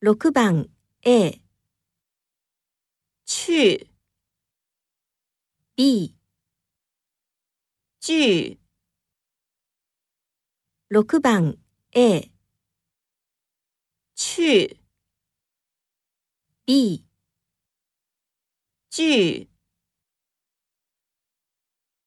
6番 A、去、B、聚、6番 A、去、B、聚。